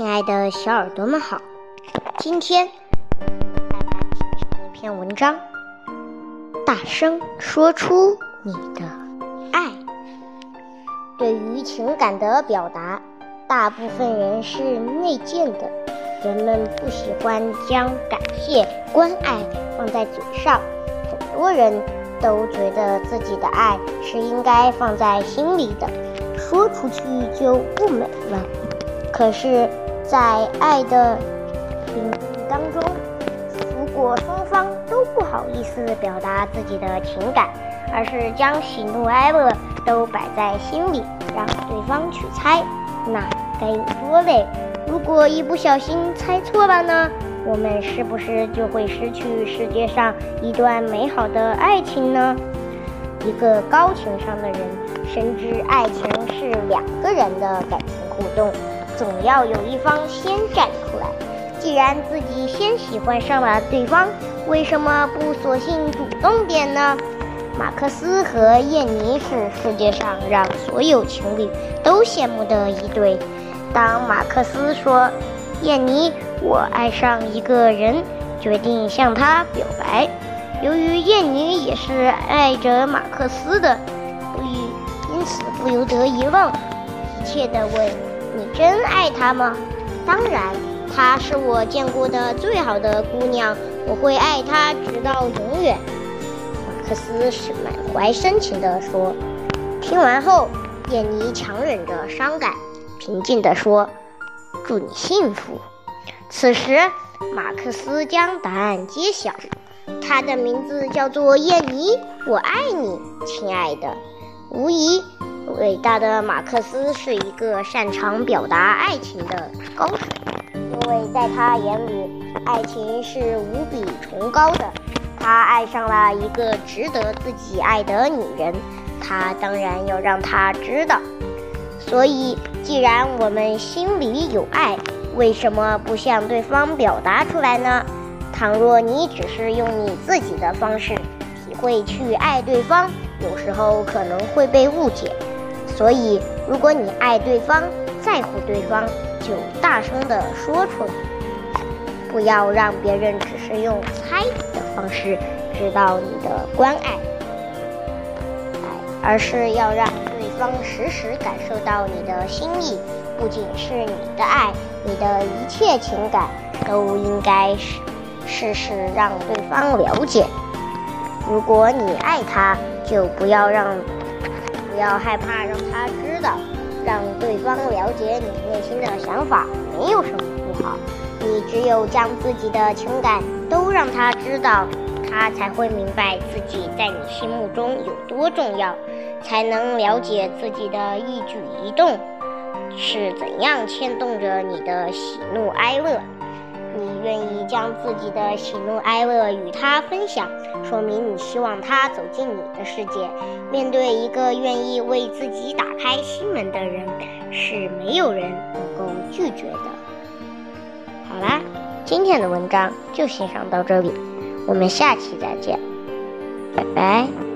亲爱的小耳朵们好，今天来欣赏一篇文章，大声说出你的爱。对于情感的表达，大部分人是内建的，人们不喜欢将感谢、关爱放在嘴上，很多人都觉得自己的爱是应该放在心里的，说出去就不美了。可是，在爱的领域当中，如果双方都不好意思表达自己的情感，而是将喜怒哀乐都摆在心里，让对方去猜，那该有多累？如果一不小心猜错了呢？我们是不是就会失去世界上一段美好的爱情呢？一个高情商的人深知爱情是两个人的感情互动。总要有一方先站出来。既然自己先喜欢上了对方，为什么不索性主动点呢？马克思和燕妮是世界上让所有情侣都羡慕的一对。当马克思说：“燕妮，我爱上一个人，决定向他表白。”由于燕妮也是爱着马克思的，不因此不由得一愣，急切的问。你真爱她吗？当然，她是我见过的最好的姑娘，我会爱她直到永远。马克思是满怀深情地说。听完后，燕妮强忍着伤感，平静地说：“祝你幸福。”此时，马克思将答案揭晓，她的名字叫做燕妮，我爱你，亲爱的。无疑。伟大的马克思是一个擅长表达爱情的高手，因为在他眼里，爱情是无比崇高的。他爱上了一个值得自己爱的女人，他当然要让她知道。所以，既然我们心里有爱，为什么不向对方表达出来呢？倘若你只是用你自己的方式体会去爱对方，有时候可能会被误解。所以，如果你爱对方，在乎对方，就大声地说出来，不要让别人只是用猜的方式知道你的关爱，而是要让对方时时感受到你的心意。不仅是你的爱，你的一切情感都应该是事事让对方了解。如果你爱他，就不要让。不要害怕让他知道，让对方了解你内心的想法，没有什么不好。你只有将自己的情感都让他知道，他才会明白自己在你心目中有多重要，才能了解自己的一举一动是怎样牵动着你的喜怒哀乐。愿意将自己的喜怒哀乐与他分享，说明你希望他走进你的世界。面对一个愿意为自己打开心门的人，是没有人能够拒绝的。好啦，今天的文章就欣赏到这里，我们下期再见，拜拜。